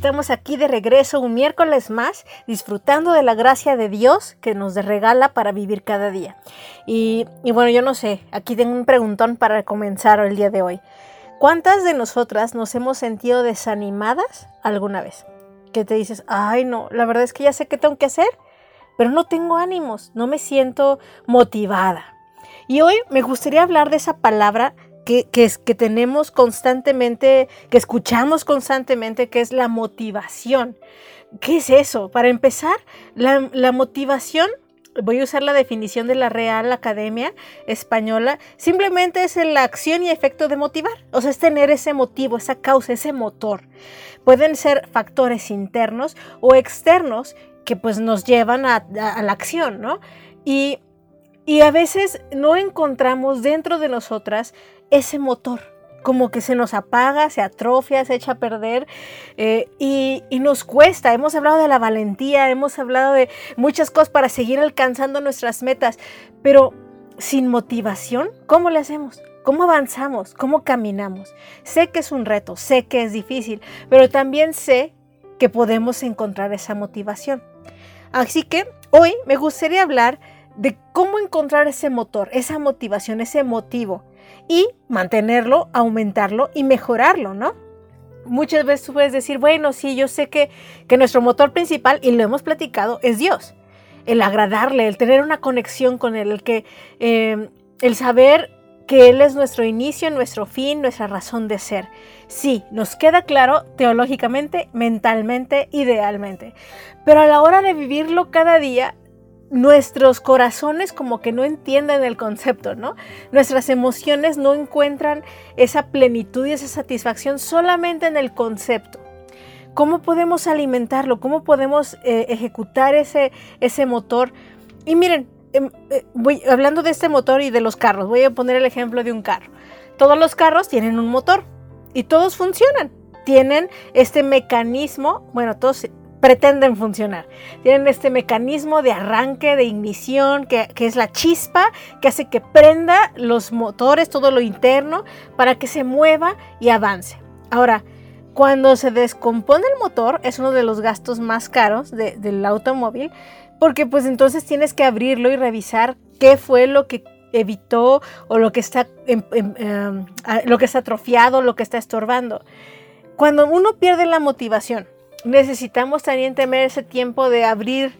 estamos aquí de regreso un miércoles más disfrutando de la gracia de Dios que nos regala para vivir cada día. Y, bueno, yo no sé, aquí tengo un preguntón para comenzar el día de hoy. ¿Cuántas de nosotras nos hemos sentido desanimadas alguna vez? Que te dices, ay no, la verdad es que ya sé qué tengo que hacer, pero no tengo ánimos, no me siento motivada. Y hoy me gustaría hablar de esa palabra que, que, tenemos constantemente, que escuchamos constantemente, que es la motivación. ¿Qué es eso? Para empezar, la, la motivación voy a usar la definición de la Real Academia Española, simplemente es la acción y efecto de motivar, o sea, es tener ese motivo, esa causa, ese motor. Pueden ser factores internos o externos que pues nos llevan a, a la acción, ¿no? Y, y a veces no encontramos dentro de nosotras ese motor como que se nos apaga, se atrofia, se echa a perder eh, y, y, nos cuesta. Hemos hablado de la valentía, hemos hablado de muchas cosas para seguir alcanzando nuestras metas, pero sin motivación, ¿cómo le hacemos? ¿Cómo avanzamos? ¿Cómo caminamos? Sé que es un reto, sé que es difícil, pero también sé que podemos encontrar esa motivación. Así que hoy me gustaría hablar de cómo encontrar ese motor, esa motivación, ese motivo y mantenerlo, aumentarlo y mejorarlo, ¿no? Muchas veces tú puedes decir, bueno, sí, yo sé que, que nuestro motor principal, y lo hemos platicado, es Dios. El agradarle, el tener una conexión con Él, el, que, eh, el saber que Él es nuestro inicio, nuestro fin, nuestra razón de ser. Sí, nos queda claro teológicamente, mentalmente, idealmente. Pero a la hora de vivirlo cada día, nuestros corazones como que no entienden el concepto, ¿no? Nuestras emociones no encuentran esa plenitud y esa satisfacción solamente en el concepto. ¿Cómo podemos alimentarlo? ¿Cómo podemos eh, ejecutar ese, ese motor? Y miren, eh, eh, voy, hablando de este motor y de los carros, voy a poner el ejemplo de un carro. Todos los carros tienen un motor y todos funcionan. Tienen este mecanismo, bueno, todos pretenden funcionar. Tienen este mecanismo de arranque, de ignición, que, que, es la chispa, que hace que prenda los motores, todo lo interno, para que se mueva y avance. Ahora, cuando se descompone el motor, es uno de los gastos más caros de, del automóvil, porque pues entonces tienes que abrirlo y revisar qué fue lo que evitó o lo que está, eh, eh, lo que está atrofiado, lo que está estorbando. Cuando uno pierde la motivación, necesitamos también tener ese tiempo de abrir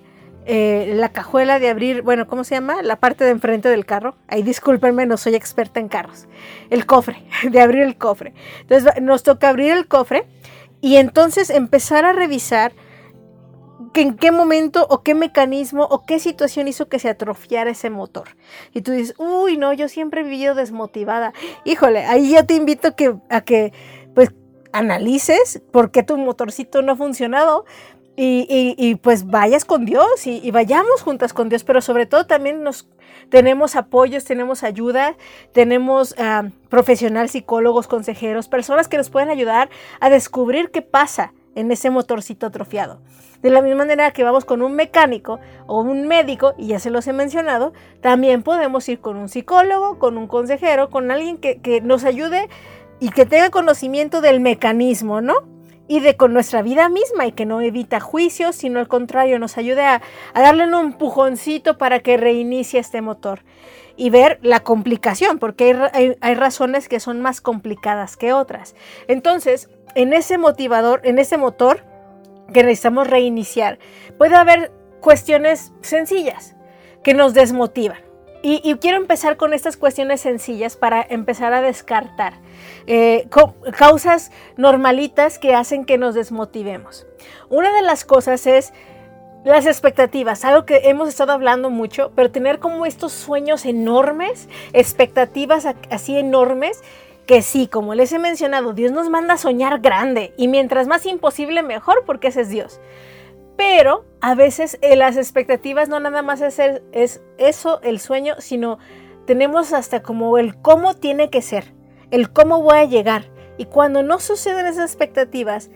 eh, la cajuela, de abrir, bueno, ¿cómo se llama? La parte de enfrente del carro. Ahí discúlpenme, no soy experta en carros. El cofre, de abrir el cofre. Entonces nos toca abrir el cofre y entonces empezar a revisar que en qué momento o qué mecanismo o qué situación hizo que se atrofiara ese motor. Y tú dices, uy, no, yo siempre he vivido desmotivada. Híjole, ahí yo te invito que, a que analices por qué tu motorcito no ha funcionado y, y, pues vayas con Dios y, vayamos juntas con Dios, pero sobre todo también nos tenemos apoyos, tenemos ayuda, tenemos uh, profesionales, psicólogos, consejeros, personas que nos pueden ayudar a descubrir qué pasa en ese motorcito atrofiado. De la misma manera que vamos con un mecánico o un médico, y ya se los he mencionado, también podemos ir con un psicólogo, con un consejero, con alguien que, que nos ayude y que tenga conocimiento del mecanismo, ¿no? Y de con nuestra vida misma y que no evita juicios, sino al contrario, nos ayude a, darle un empujoncito para que reinicie este motor y ver la complicación, porque hay, razones que son más complicadas que otras. Entonces, en ese motivador, en ese motor que necesitamos reiniciar, puede haber cuestiones sencillas que nos desmotivan. Y, quiero empezar con estas cuestiones sencillas para empezar a descartar eh, causas normalitas que hacen que nos desmotivemos. Una de las cosas es las expectativas, algo que hemos estado hablando mucho, pero tener como estos sueños enormes, expectativas así enormes, que sí, como les he mencionado, Dios nos manda a soñar grande y mientras más imposible mejor porque ese es Dios. Pero a veces eh, las expectativas no nada más es, es eso, el sueño, sino tenemos hasta como el cómo tiene que ser. El cómo voy a llegar. Y cuando no suceden esas expectativas,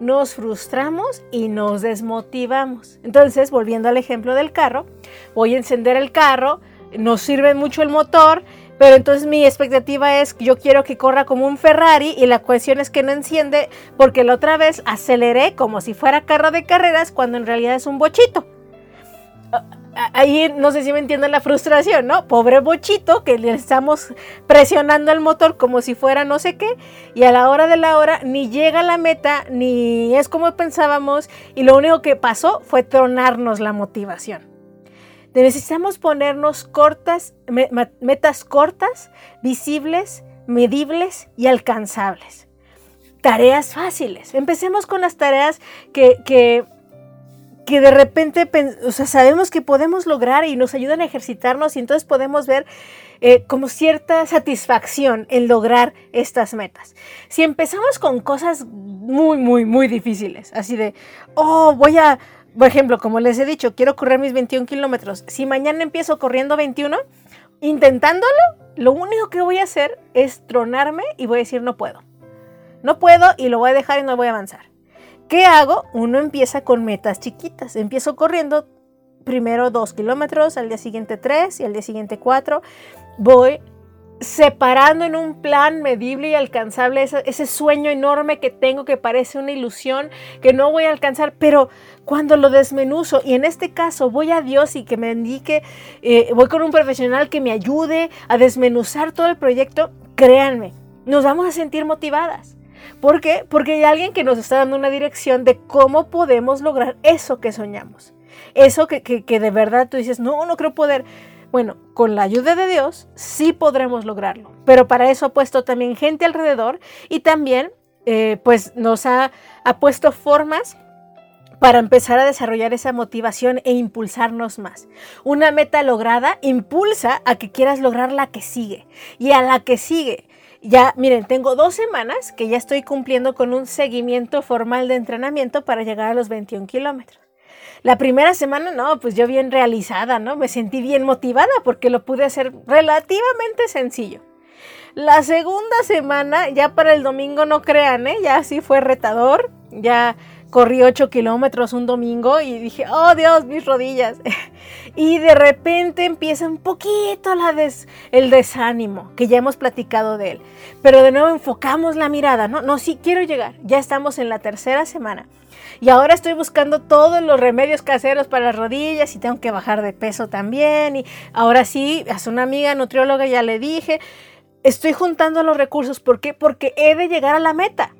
nos frustramos y nos desmotivamos. Entonces, volviendo al ejemplo del carro, voy a encender el carro, nos sirve mucho el motor, pero entonces mi expectativa es, yo quiero que corra como un Ferrari y la cuestión es que no enciende porque la otra vez aceleré como si fuera carro de carreras cuando en realidad es un bochito ahí no sé si me entienden la frustración, ¿no? Pobre bochito que le estamos presionando el motor como si fuera no sé qué y a la hora de la hora ni llega a la meta ni es como pensábamos y lo único que pasó fue tronarnos la motivación. Necesitamos ponernos cortas, metas cortas, visibles, medibles y alcanzables. Tareas fáciles. Empecemos con las tareas que, que que de repente o sea, sabemos que podemos lograr y nos ayudan a ejercitarnos y entonces podemos ver eh, como cierta satisfacción en lograr estas metas. Si empezamos con cosas muy, muy, muy difíciles, así de, oh, voy a, por ejemplo, como les he dicho, quiero correr mis 21 kilómetros. Si mañana empiezo corriendo 21, intentándolo, lo único que voy a hacer es tronarme y voy a decir no puedo. No puedo y lo voy a dejar y no voy a avanzar. ¿Qué hago? Uno empieza con metas chiquitas. Empiezo corriendo primero dos kilómetros, al día siguiente tres y al día siguiente cuatro. Voy separando en un plan medible y alcanzable ese, sueño enorme que tengo que parece una ilusión que no voy a alcanzar, pero cuando lo desmenuzo y en este caso voy a Dios y que me indique, eh, voy con un profesional que me ayude a desmenuzar todo el proyecto, créanme, nos vamos a sentir motivadas. ¿Por qué? Porque hay alguien que nos está dando una dirección de cómo podemos lograr eso que soñamos. Eso que, de verdad tú dices, no, no creo poder. Bueno, con la ayuda de Dios sí podremos lograrlo. Pero para eso ha puesto también gente alrededor y también eh, pues nos ha, ha puesto formas para empezar a desarrollar esa motivación e impulsarnos más. Una meta lograda impulsa a que quieras lograr la que sigue y a la que sigue ya, miren, tengo dos semanas que ya estoy cumpliendo con un seguimiento formal de entrenamiento para llegar a los 21 kilómetros. La primera semana, no, pues yo bien realizada, ¿no? Me sentí bien motivada porque lo pude hacer relativamente sencillo. La segunda semana, ya para el domingo, no crean, ¿eh? Ya sí fue retador, ya corrí 8 kilómetros un domingo y dije, oh Dios, mis rodillas. y de repente empieza un poquito el desánimo, que ya hemos platicado de él. Pero de nuevo enfocamos la mirada, ¿no? No, sí quiero llegar. Ya estamos en la tercera semana. Y ahora estoy buscando todos los remedios caseros para las rodillas y tengo que bajar de peso también. Y ahora sí, a una amiga nutrióloga ya le dije, estoy juntando los recursos. ¿Por qué? Porque he de llegar a la meta.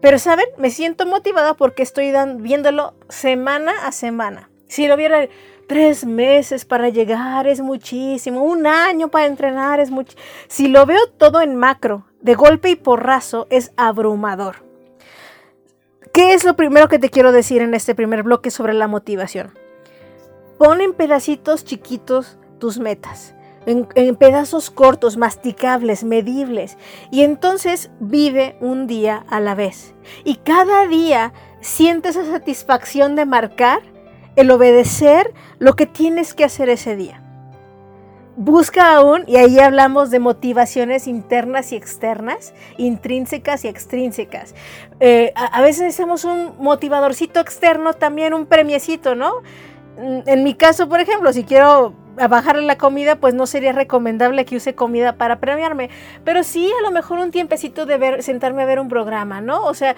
Pero, ¿saben? Me siento motivada porque estoy viéndolo semana a semana. Si lo viera tres meses para llegar es muchísimo, un año para entrenar es mucho. Si lo veo todo en macro, de golpe y porrazo, es abrumador. ¿Qué es lo primero que te quiero decir en este primer bloque sobre la motivación? Pon en pedacitos chiquitos tus metas en, pedazos cortos, masticables, medibles. Y entonces vive un día a la vez. Y cada día siente esa satisfacción de marcar, el obedecer lo que tienes que hacer ese día. Busca aún, y ahí hablamos de motivaciones internas y externas, intrínsecas y extrínsecas. Eh, a, a, veces necesitamos un motivadorcito externo, también un premiecito, ¿no? En mi caso, por ejemplo, si quiero a bajarle la comida, pues no sería recomendable que use comida para premiarme. Pero sí, a lo mejor un tiempecito de ver, sentarme a ver un programa, ¿no? O sea,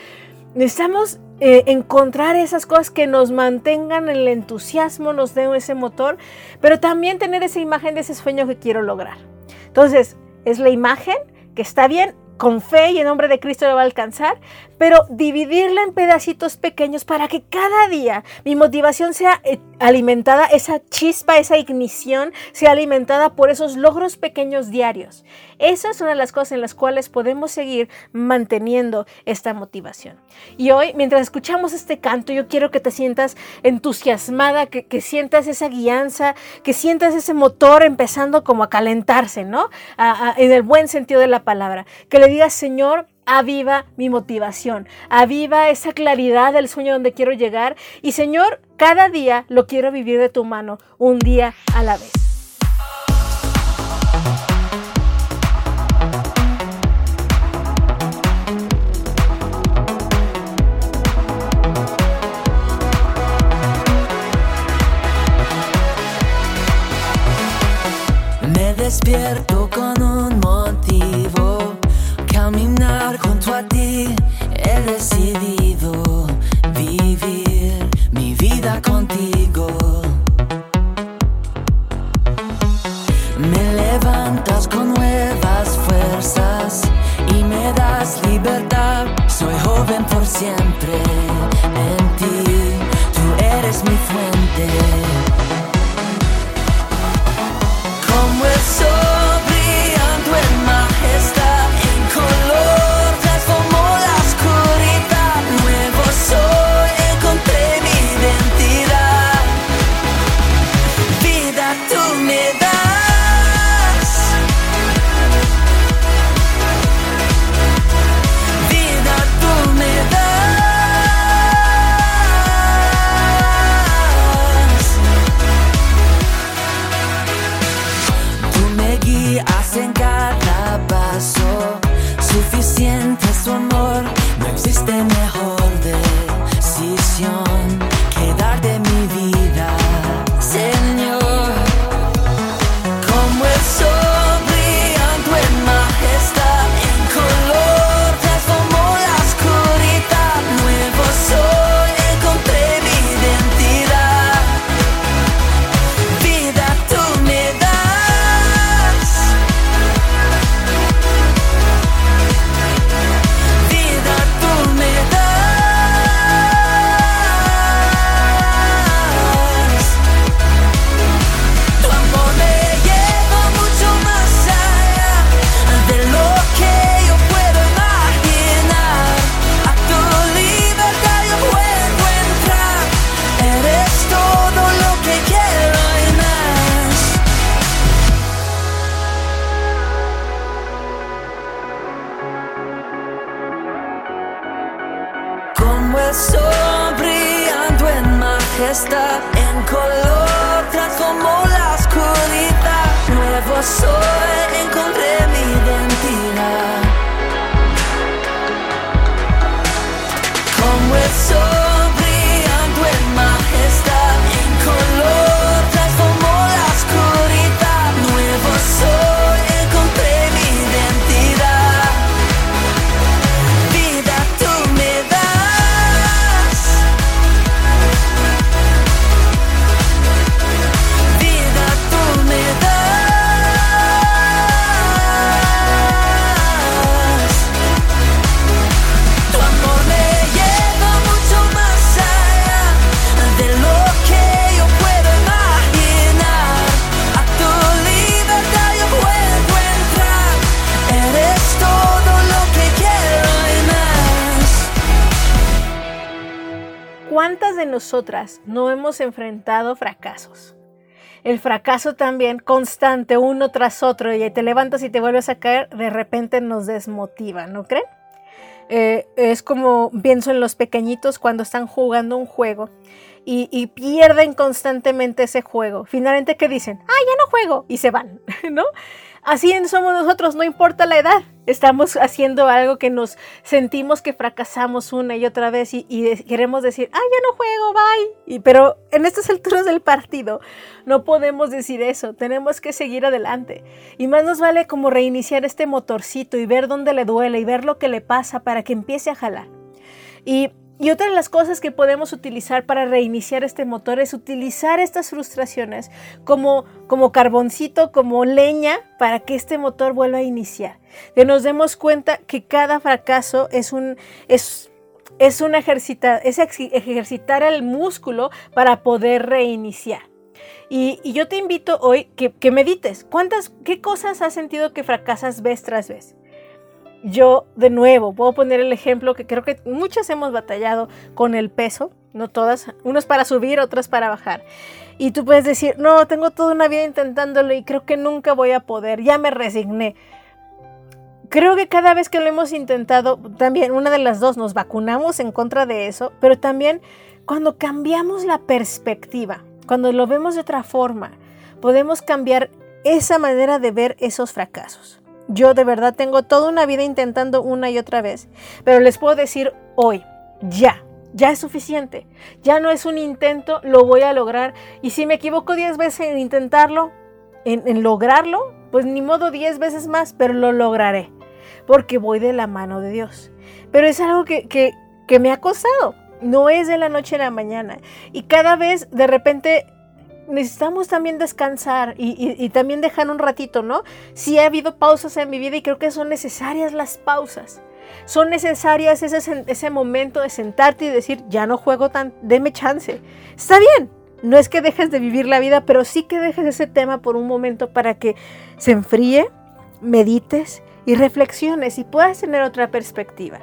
necesitamos eh, encontrar esas cosas que nos mantengan el entusiasmo, nos den ese motor, pero también tener esa imagen de ese sueño que quiero lograr. Entonces, es la imagen que está bien, con fe y en nombre de Cristo lo va a alcanzar, pero dividirla en pedacitos pequeños para que cada día mi motivación sea eh, alimentada, esa chispa, esa ignición sea alimentada por esos logros pequeños diarios. Esas son las cosas en las cuales podemos seguir manteniendo esta motivación. Y hoy, mientras escuchamos este canto, yo quiero que te sientas entusiasmada, que, sientas esa guianza, que sientas ese motor empezando como a calentarse, ¿no? en el buen sentido de la palabra. Que le digas, Señor, aviva mi motivación, aviva esa claridad del sueño donde quiero llegar y Señor, cada día lo quiero vivir de tu mano, un día a la vez. Me despierto con un decidido vivir mi vida contigo. Me levantas con nuevas fuerzas y me das libertad. Soy joven por siempre en ti, tú eres mi fuente. en nosotras no hemos enfrentado fracasos. El fracaso también constante, uno tras otro, y te levantas y te vuelves a caer, de repente nos desmotiva, ¿no creen? Eh, es como pienso en los pequeñitos cuando están jugando un juego y, y, pierden constantemente ese juego. Finalmente, ¿qué dicen? Ah, ya no juego y se van, ¿no? Así somos nosotros, no importa la edad. Estamos haciendo algo que nos sentimos que fracasamos una y otra vez y, queremos decir, ah, ya no juego, bye. Y, pero en estas alturas del partido no podemos decir eso, tenemos que seguir adelante. Y más nos vale como reiniciar este motorcito y ver dónde le duele y ver lo que le pasa para que empiece a jalar. Y y otra de las cosas que podemos utilizar para reiniciar este motor es utilizar estas frustraciones como, como carboncito, como leña, para que este motor vuelva a iniciar. Que nos demos cuenta que cada fracaso es un, es, es un ejercitar, es ejercitar el músculo para poder reiniciar. Y, y, yo te invito hoy que, que medites. ¿Cuántas, qué cosas has sentido que fracasas vez tras vez? Yo de nuevo puedo poner el ejemplo que creo que muchas hemos batallado con el peso, no todas, unos para subir, otras para bajar. Y tú puedes decir, no, tengo toda una vida intentándolo y creo que nunca voy a poder, ya me resigné. Creo que cada vez que lo hemos intentado, también una de las dos nos vacunamos en contra de eso, pero también cuando cambiamos la perspectiva, cuando lo vemos de otra forma, podemos cambiar esa manera de ver esos fracasos. Yo de verdad tengo toda una vida intentando una y otra vez, pero les puedo decir hoy, ya, ya es suficiente. Ya no es un intento, lo voy a lograr. Y si me equivoco 10 veces en intentarlo, en, lograrlo, pues ni modo 10 veces más, pero lo lograré, porque voy de la mano de Dios. Pero es algo que, que, que me ha costado, no es de la noche a la mañana. Y cada vez de repente necesitamos también descansar y, también dejar un ratito, ¿no? Sí ha habido pausas en mi vida y creo que son necesarias las pausas. Son necesarias ese, ese momento de sentarte y decir, ya no juego tan, deme chance. Está bien, no es que dejes de vivir la vida, pero sí que dejes ese tema por un momento para que se enfríe, medites y reflexiones y puedas tener otra perspectiva.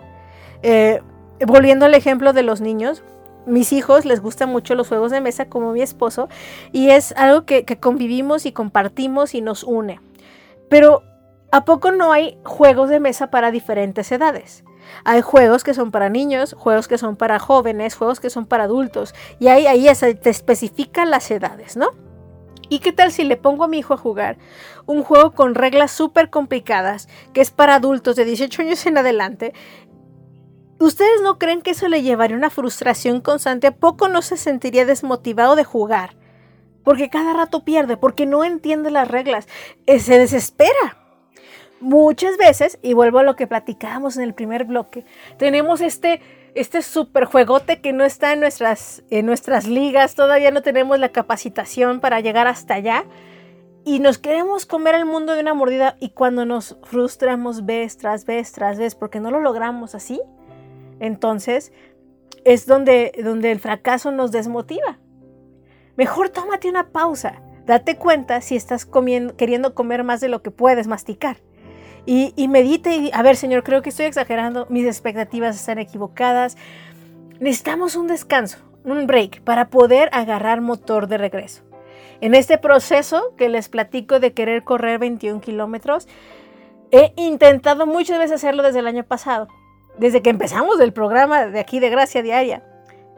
Eh, volviendo al ejemplo de los niños, mis hijos les gustan mucho los juegos de mesa como mi esposo y es algo que, convivimos y compartimos y nos une. Pero ¿a poco no hay juegos de mesa para diferentes edades? Hay juegos que son para niños, juegos que son para jóvenes, juegos que son para adultos y ahí, ahí te especifican las edades, ¿no? ¿Y qué tal si le pongo a mi hijo a jugar un juego con reglas súper complicadas que es para adultos de 18 años en adelante ¿Ustedes no creen que eso le llevaría una frustración constante? ¿A poco no se sentiría desmotivado de jugar? Porque cada rato pierde, porque no entiende las reglas, eh, se desespera. Muchas veces, y vuelvo a lo que platicábamos en el primer bloque, tenemos este, este super juegote que no está en nuestras, en nuestras ligas, todavía no tenemos la capacitación para llegar hasta allá y nos queremos comer el mundo de una mordida y cuando nos frustramos vez tras vez tras vez porque no lo logramos así, entonces es donde, donde el fracaso nos desmotiva. Mejor tómate una pausa. Date cuenta si estás queriendo comer más de lo que puedes masticar. Y, y medite y, a ver, Señor, creo que estoy exagerando, mis expectativas están equivocadas. Necesitamos un descanso, un break, para poder agarrar motor de regreso. En este proceso que les platico de querer correr 21 kilómetros, he intentado muchas veces hacerlo desde el año pasado desde que empezamos el programa de aquí de Gracia Diaria.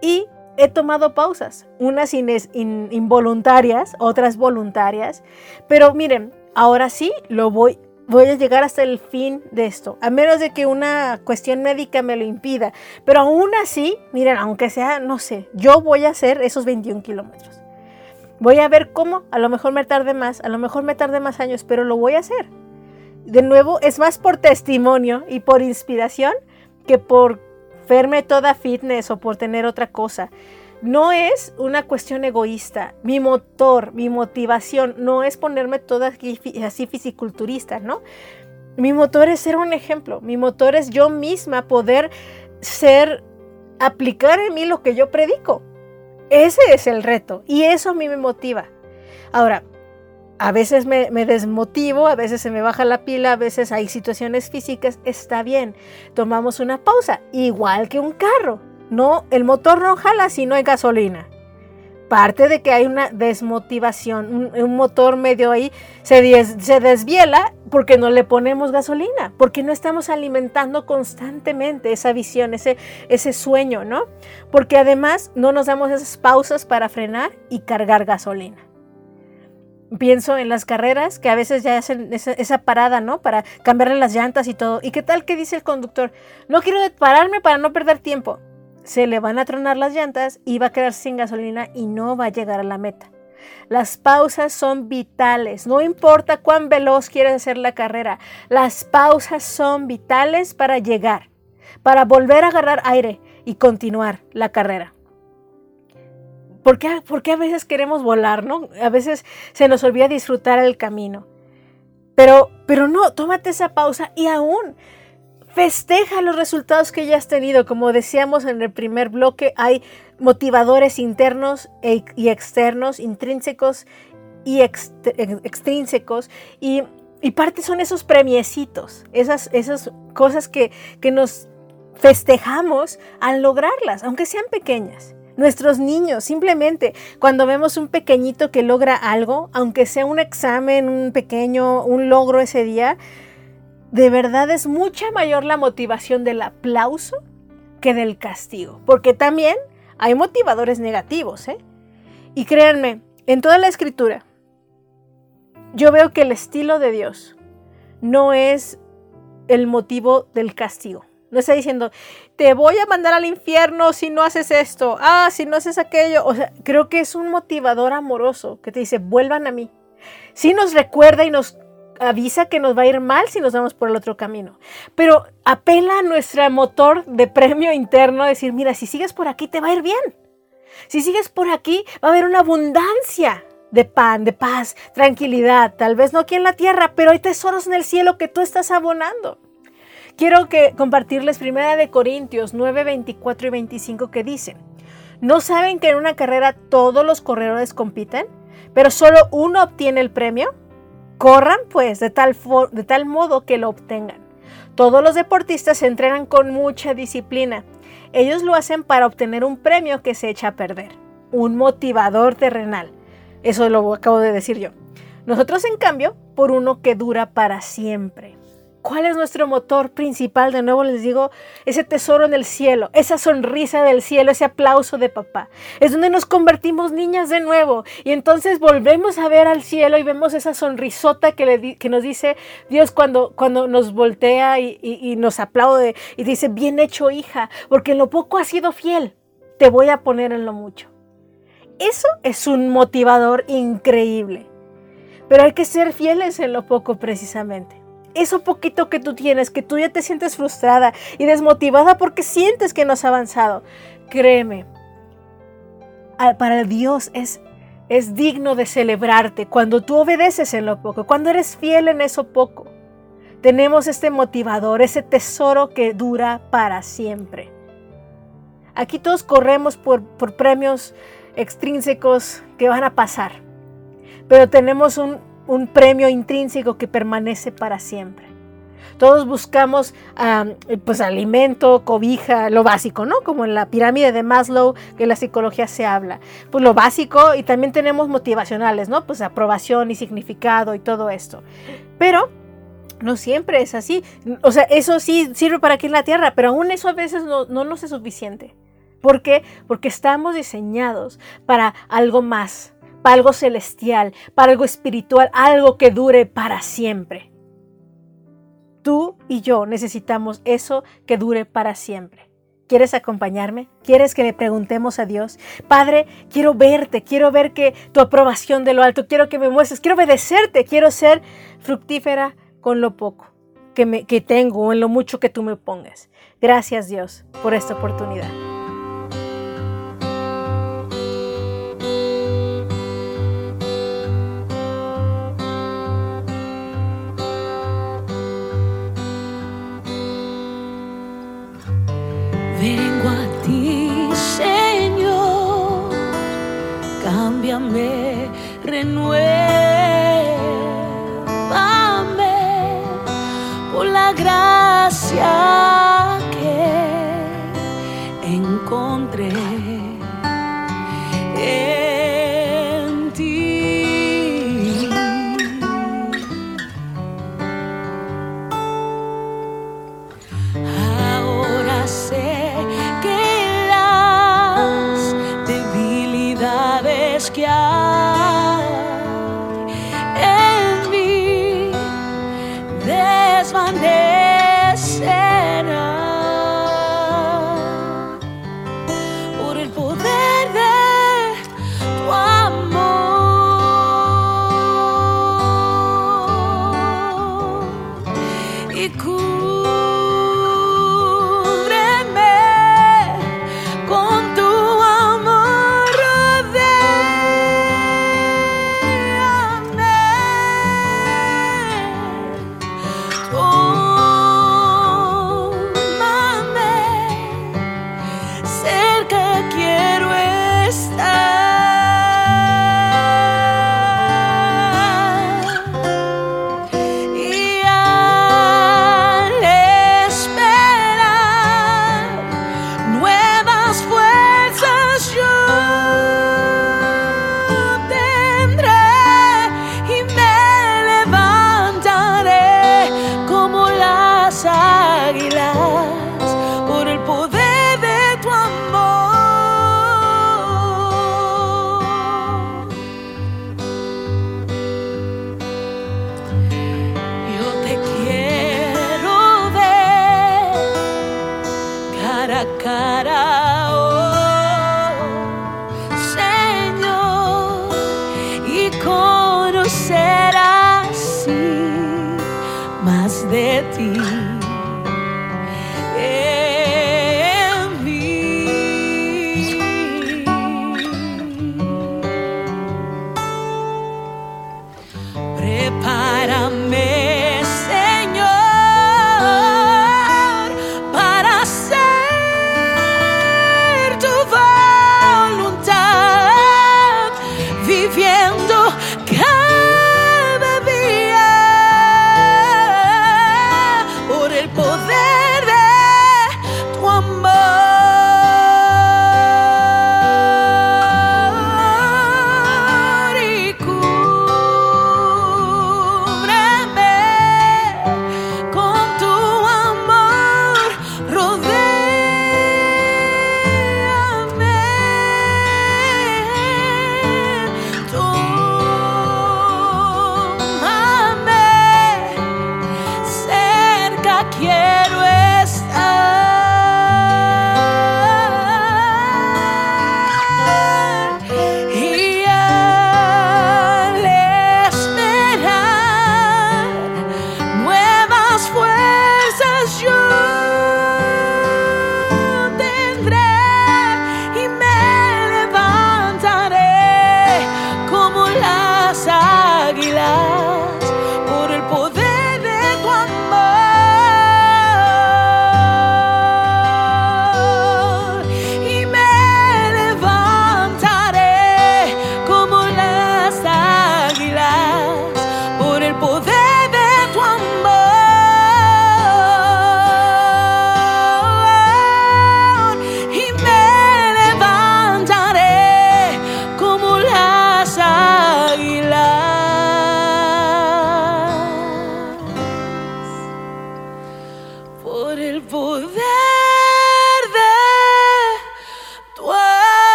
Y he tomado pausas, unas involuntarias, otras voluntarias. Pero miren, ahora sí lo voy, voy a llegar hasta el fin de esto, a menos de que una cuestión médica me lo impida. Pero aún así, miren, aunque sea, no sé, yo voy a hacer esos 21 kilómetros. Voy a ver cómo, a lo mejor me tarde más, a lo mejor me tarde más años, pero lo voy a hacer. De nuevo, es más por testimonio y por inspiración que por verme toda fitness o por tener otra cosa. No es una cuestión egoísta. Mi motor, mi motivación no es ponerme toda así fisiculturista, ¿no? Mi motor es ser un ejemplo. Mi motor es yo misma poder ser, aplicar en mí lo que yo predico. Ese es el reto y eso a mí me motiva. Ahora, a veces me, desmotivo, a veces se me baja la pila, a veces hay situaciones físicas, está bien, tomamos una pausa, igual que un carro. No, el motor no jala si no hay gasolina. Parte de que hay una desmotivación, un, motor medio ahí se, desviela porque no le ponemos gasolina, porque no estamos alimentando constantemente esa visión, ese sueño, ¿no? Porque además no nos damos esas pausas para frenar y cargar gasolina pienso en las carreras que a veces ya hacen esa, parada, ¿no? Para cambiarle las llantas y todo. ¿Y qué tal que dice el conductor? No quiero pararme para no perder tiempo. Se le van a tronar las llantas y va a quedar sin gasolina y no va a llegar a la meta. Las pausas son vitales, no importa cuán veloz quieres hacer la carrera, las pausas son vitales para llegar, para volver a agarrar aire y continuar la carrera. ¿Por qué, a veces queremos volar, no? A veces se nos olvida disfrutar el camino. Pero, pero no, tómate esa pausa y aún festeja los resultados que ya has tenido. Como decíamos en el primer bloque, hay motivadores internos e, y externos, intrínsecos y extrínsecos. Y, parte son esos premiecitos, esas, esas cosas que, que nos festejamos al lograrlas, aunque sean pequeñas nuestros niños. Simplemente cuando vemos un pequeñito que logra algo, aunque sea un examen, un pequeño, un logro ese día, de verdad es mucha mayor la motivación del aplauso que del castigo. Porque también hay motivadores negativos, ¿eh? Y créanme, en toda la escritura, yo veo que el estilo de Dios no es el motivo del castigo. No está diciendo, te voy a mandar al infierno si no haces esto, ah, si no haces aquello. O sea, creo que es un motivador amoroso que te dice, vuelvan a mí. Sí nos recuerda y nos avisa que nos va a ir mal si nos vamos por el otro camino. Pero apela a nuestro motor de premio interno, decir, mira, si sigues por aquí te va a ir bien. Si sigues por aquí va a haber una abundancia de pan, de paz, tranquilidad. Tal vez no aquí en la tierra, pero hay tesoros en el cielo que tú estás abonando. Quiero que compartirles primera de Corintios 9, 24 y 25 que dicen, ¿no saben que en una carrera todos los corredores compiten, pero solo uno obtiene el premio? Corran pues de tal, de tal modo que lo obtengan. Todos los deportistas se entrenan con mucha disciplina. Ellos lo hacen para obtener un premio que se echa a perder, un motivador terrenal. Eso lo acabo de decir yo. Nosotros, en cambio, por uno que dura para siempre. ¿Cuál es nuestro motor principal? De nuevo les digo, ese tesoro en el cielo, esa sonrisa del cielo, ese aplauso de papá. Es donde nos convertimos niñas de nuevo y entonces volvemos a ver al cielo y vemos esa sonrisota que, nos dice Dios cuando, cuando nos voltea y, y nos aplaude y dice, bien hecho hija, porque en lo poco has sido fiel, te voy a poner en lo mucho. Eso es un motivador increíble. Pero hay que ser fieles en lo poco precisamente eso poquito que tú tienes, que tú ya te sientes frustrada y desmotivada porque sientes que no has avanzado, créeme, para Dios es, es digno de celebrarte cuando tú obedeces en lo poco, cuando eres fiel en eso poco. Tenemos este motivador, ese tesoro que dura para siempre. Aquí todos corremos por, por premios extrínsecos que van a pasar, pero tenemos un, un premio intrínseco que permanece para siempre. Todos buscamos pues alimento, cobija, lo básico, ¿no? Como en la pirámide de Maslow que en la psicología se habla. Pues lo básico y también tenemos motivacionales, ¿no? Pues aprobación y significado y todo esto. Pero no siempre es así. O sea, eso sí sirve para aquí en la Tierra, pero aún eso a veces no, no nos es suficiente. ¿Por qué? Porque estamos diseñados para algo más para algo celestial, para algo espiritual, algo que dure para siempre. Tú y yo necesitamos eso que dure para siempre. ¿Quieres acompañarme? ¿Quieres que le preguntemos a Dios? Padre, quiero verte, quiero ver que tu aprobación de lo alto, quiero que me muestres, quiero obedecerte, quiero ser fructífera con lo poco que, me, que tengo en lo mucho que tú me pongas. Gracias Dios por esta oportunidad. Renuévame por la gracia cool.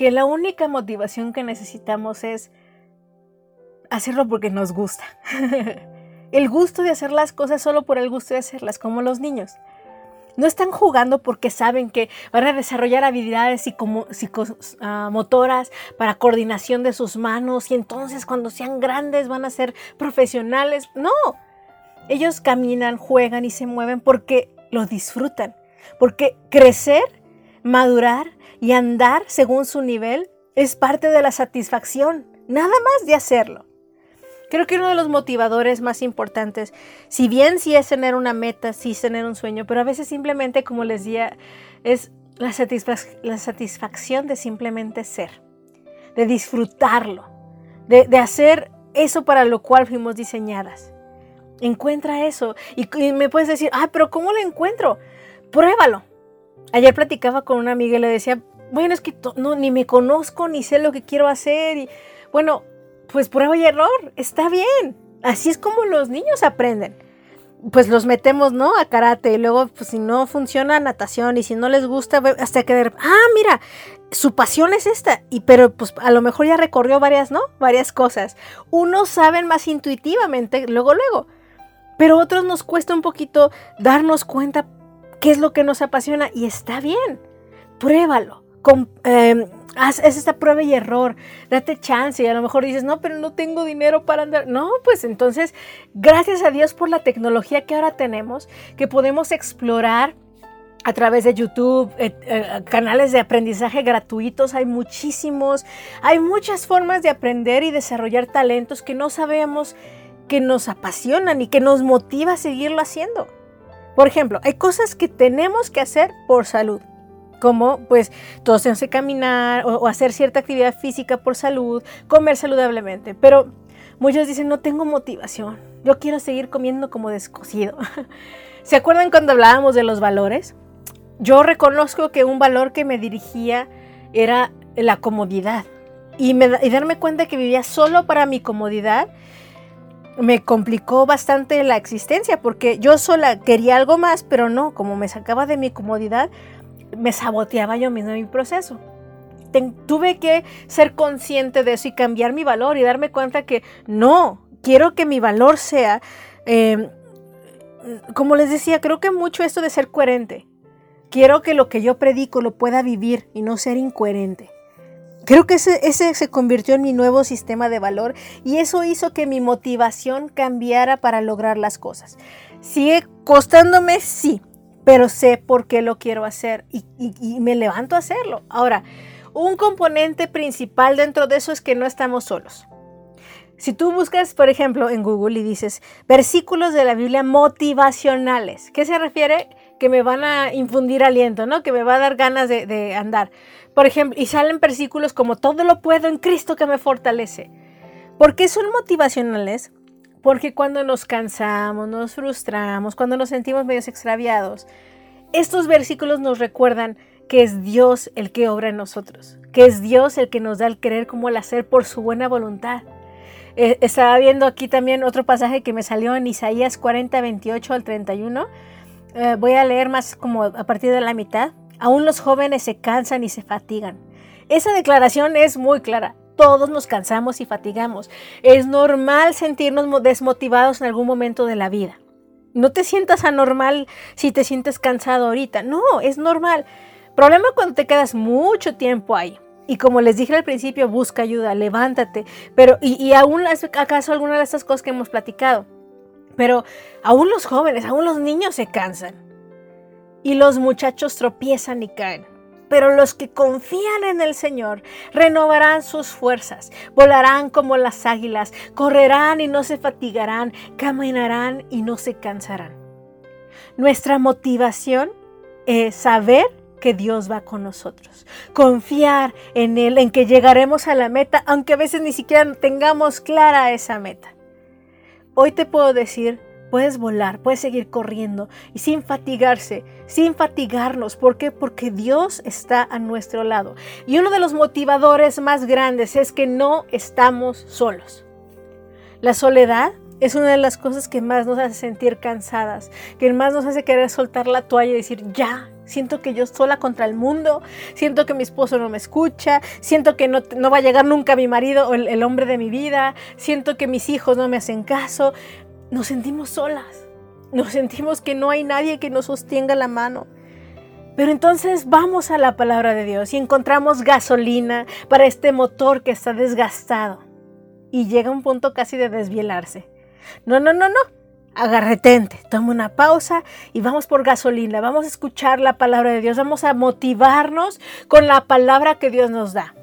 Que la única motivación que necesitamos es hacerlo porque nos gusta. el gusto de hacer las cosas solo por el gusto de hacerlas, como los niños. No están jugando porque saben que van a desarrollar habilidades psicomo- psicomotoras para coordinación de sus manos y entonces cuando sean grandes van a ser profesionales. No, ellos caminan, juegan y se mueven porque lo disfrutan. Porque crecer, madurar y andar según su nivel es parte de la satisfacción, nada más de hacerlo. Creo que uno de los motivadores más importantes, si bien sí es tener una meta, sí es tener un sueño, pero a veces simplemente, como les decía, es la, satisfac- la satisfacción de simplemente ser, de disfrutarlo, de, de hacer eso para lo cual fuimos diseñadas. Encuentra eso. Y, y me puedes decir, ah, pero ¿cómo lo encuentro? Pruébalo. Ayer platicaba con una amiga y le decía, bueno, es que no, ni me conozco, ni sé lo que quiero hacer. Y bueno, pues prueba y error, está bien. Así es como los niños aprenden. Pues los metemos, ¿no? A karate y luego, pues si no funciona, natación y si no les gusta, hasta que ah, mira, su pasión es esta. Y pero pues a lo mejor ya recorrió varias, ¿no? Varias cosas. Unos saben más intuitivamente, luego, luego. Pero otros nos cuesta un poquito darnos cuenta qué es lo que nos apasiona y está bien. Pruébalo. Eh, haz, haz esta prueba y error. Date chance y a lo mejor dices, no, pero no tengo dinero para andar. No, pues entonces, gracias a Dios por la tecnología que ahora tenemos, que podemos explorar a través de YouTube, eh, eh, canales de aprendizaje gratuitos, hay muchísimos, hay muchas formas de aprender y desarrollar talentos que no sabemos que nos apasionan y que nos motiva a seguirlo haciendo. Por ejemplo, hay cosas que tenemos que hacer por salud, como pues todos tenemos que caminar o, hacer cierta actividad física por salud, comer saludablemente, pero muchos dicen no tengo motivación, yo quiero seguir comiendo como descosido. ¿Se acuerdan cuando hablábamos de los valores? Yo reconozco que un valor que me dirigía era la comodidad y, y darme cuenta que vivía solo para mi comodidad me complicó bastante la existencia porque yo sola quería algo más, pero no, como me sacaba de mi comodidad, me saboteaba yo mismo mi proceso. Tuve que ser consciente de eso y cambiar mi valor y darme cuenta que no, quiero que mi valor sea, eh, como les decía, creo que mucho esto de ser coherente. Quiero que lo que yo predico lo pueda vivir y no ser incoherente. Creo que ese, ese, se convirtió en mi nuevo sistema de valor y eso hizo que mi motivación cambiara para lograr las cosas. Sigue costándome, sí, pero sé por qué lo quiero hacer y, me levanto a hacerlo. Ahora, un componente principal dentro de eso es que no estamos solos. Si tú buscas, por ejemplo, en Google y dices versículos de la Biblia motivacionales, ¿qué se refiere? Que me van a infundir aliento, ¿no? Que me va a dar ganas de, andar. Por ejemplo, y salen versículos como todo lo puedo en Cristo que me fortalece. ¿Por qué son motivacionales? Porque cuando nos cansamos, nos frustramos, cuando nos sentimos medios extraviados, estos versículos nos recuerdan que es Dios el que obra en nosotros, que es Dios el que nos da el querer como el hacer por su buena voluntad. Eh, estaba viendo aquí también otro pasaje que me salió en Isaías 40, 28 al 31. Eh, voy a leer más como a partir de la mitad. Aún los jóvenes se cansan y se fatigan. Esa declaración es muy clara. Todos nos cansamos y fatigamos. Es normal sentirnos desmotivados en algún momento de la vida. No te sientas anormal si te sientes cansado ahorita. No, es normal. Problema cuando te quedas mucho tiempo ahí. Y como les dije al principio, busca ayuda, levántate. Pero, y, y aún acaso alguna de estas cosas que hemos platicado. Pero aún los jóvenes, aún los niños se cansan. Y los muchachos tropiezan y caen. Pero los que confían en el Señor renovarán sus fuerzas, volarán como las águilas, correrán y no se fatigarán, caminarán y no se cansarán. Nuestra motivación es saber que Dios va con nosotros. Confiar en Él, en que llegaremos a la meta, aunque a veces ni siquiera tengamos clara esa meta. Hoy te puedo decir, puedes volar, puedes seguir corriendo y sin fatigarse, sin fatigarnos. ¿Por qué? Porque Dios está a nuestro lado. Y uno de los motivadores más grandes es que no estamos solos. La soledad es una de las cosas que más nos hace sentir cansadas, que más nos hace querer soltar la toalla y decir, ya, siento que yo sola contra el mundo, siento que mi esposo no me escucha, siento que no, va a llegar nunca mi marido o el hombre de mi vida, siento que mis hijos no me hacen caso. Nos sentimos solas, nos sentimos que no hay nadie que nos sostenga la mano. Pero entonces vamos a la palabra de Dios y encontramos gasolina para este motor que está desgastado y llega un punto casi de desvielarse. No, no, no, no agarretente, toma una pausa y vamos por gasolina, vamos a escuchar la palabra de Dios, vamos a motivarnos con la palabra que Dios nos da.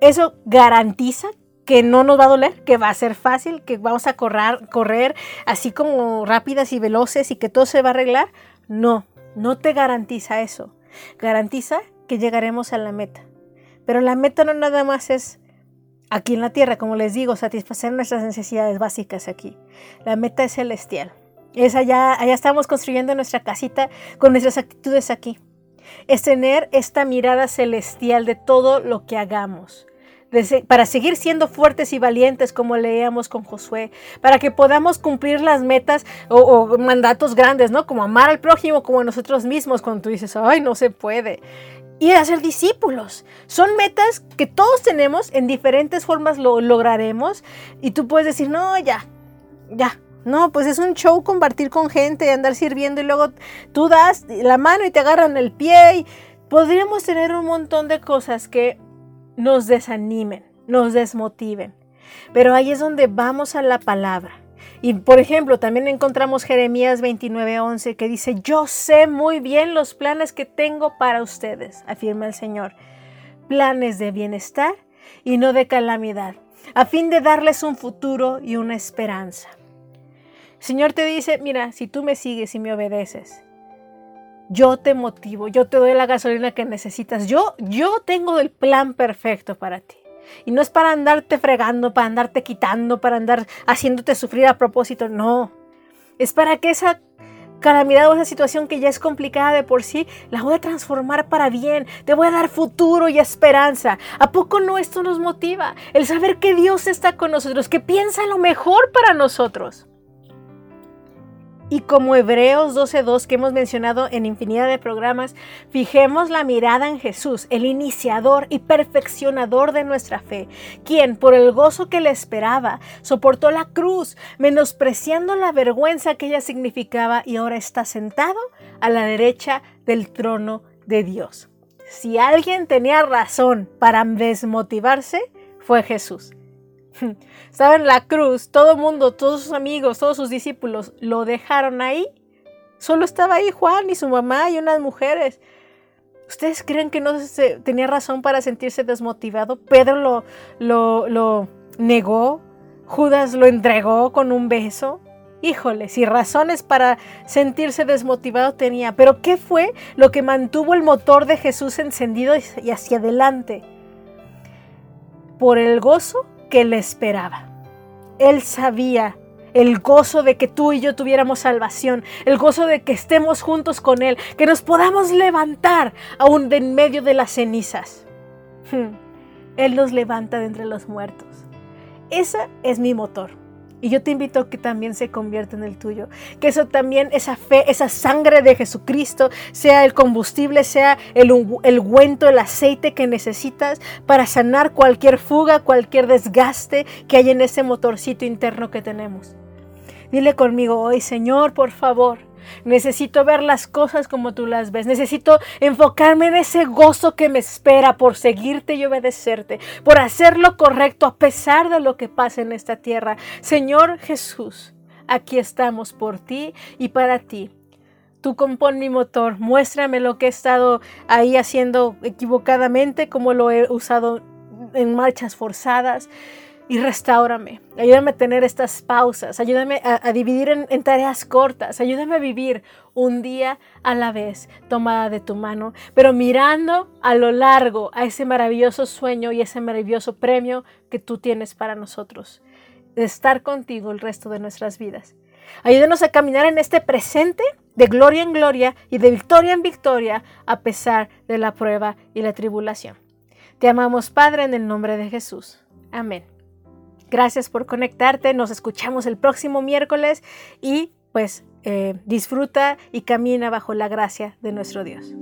Eso garantiza que no nos va a doler, que va a ser fácil, que vamos a correr, correr así como rápidas y veloces y que todo se va a arreglar. No, no te garantiza eso. Garantiza que llegaremos a la meta. Pero la meta no nada más es aquí en la tierra, como les digo, satisfacer nuestras necesidades básicas aquí. La meta es celestial. Es allá, allá estamos construyendo nuestra casita con nuestras actitudes aquí. Es tener esta mirada celestial de todo lo que hagamos. Para seguir siendo fuertes y valientes como leíamos con Josué, para que podamos cumplir las metas o, mandatos grandes, ¿no? Como amar al prójimo como a nosotros mismos, cuando tú dices, ay, no se puede y hacer discípulos. Son metas que todos tenemos, en diferentes formas lo lograremos. Y tú puedes decir, no, ya, ya. No, pues es un show compartir con gente, andar sirviendo y luego tú das la mano y te agarran el pie. Y podríamos tener un montón de cosas que nos desanimen, nos desmotiven. Pero ahí es donde vamos a la palabra y por ejemplo, también encontramos Jeremías 29:11 que dice, yo sé muy bien los planes que tengo para ustedes, afirma el Señor, planes de bienestar y no de calamidad, a fin de darles un futuro y una esperanza. El Señor te dice, mira, si tú me sigues y me obedeces, yo te motivo, yo te doy la gasolina que necesitas, yo, yo tengo el plan perfecto para ti. Y no es para andarte fregando, para andarte quitando, para andar haciéndote sufrir a propósito, no. Es para que esa calamidad o esa situación que ya es complicada de por sí, la voy a transformar para bien. Te voy a dar futuro y esperanza. ¿A poco no esto nos motiva? El saber que Dios está con nosotros, que piensa lo mejor para nosotros. Y como Hebreos 12.2 que hemos mencionado en infinidad de programas, fijemos la mirada en Jesús, el iniciador y perfeccionador de nuestra fe, quien por el gozo que le esperaba soportó la cruz, menospreciando la vergüenza que ella significaba y ahora está sentado a la derecha del trono de Dios. Si alguien tenía razón para desmotivarse, fue Jesús. Estaba en la cruz, todo mundo, todos sus amigos, todos sus discípulos lo dejaron ahí. Solo estaba ahí Juan y su mamá y unas mujeres. ¿Ustedes creen que no tenía razón para sentirse desmotivado? Pedro lo, lo, lo negó, Judas lo entregó con un beso. Híjole, si razones para sentirse desmotivado tenía, pero ¿qué fue lo que mantuvo el motor de Jesús encendido y hacia adelante? Por el gozo que le esperaba. Él sabía el gozo de que tú y yo tuviéramos salvación, el gozo de que estemos juntos con Él, que nos podamos levantar aún de en medio de las cenizas. Él nos levanta de entre los muertos. Ese es mi motor. Y yo te invito a que también se convierta en el tuyo. Que eso también, esa fe, esa sangre de Jesucristo, sea el combustible, sea el, el el aceite que necesitas para sanar cualquier fuga, cualquier desgaste que hay en ese motorcito interno que tenemos. Dile conmigo hoy, Señor, por favor, Necesito ver las cosas como tú las ves. Necesito enfocarme en ese gozo que me espera por seguirte y obedecerte, por hacer lo correcto a pesar de lo que pasa en esta tierra. Señor Jesús, aquí estamos por ti y para ti. Tú compón mi motor, muéstrame lo que he estado ahí haciendo equivocadamente, como lo he usado en marchas forzadas y restaurame. Ayúdame a tener estas pausas, ayúdame a, dividir en, en, tareas cortas, ayúdame a vivir un día a la vez tomada de tu mano, pero mirando a lo largo a ese maravilloso sueño y ese maravilloso premio que tú tienes para nosotros, de estar contigo el resto de nuestras vidas. Ayúdanos a caminar en este presente de gloria en gloria y de victoria en victoria a pesar de la prueba y la tribulación. Te amamos Padre en el nombre de Jesús. Amén. Gracias por conectarte. Nos escuchamos el próximo miércoles y pues eh, disfruta y camina bajo la gracia de nuestro Dios.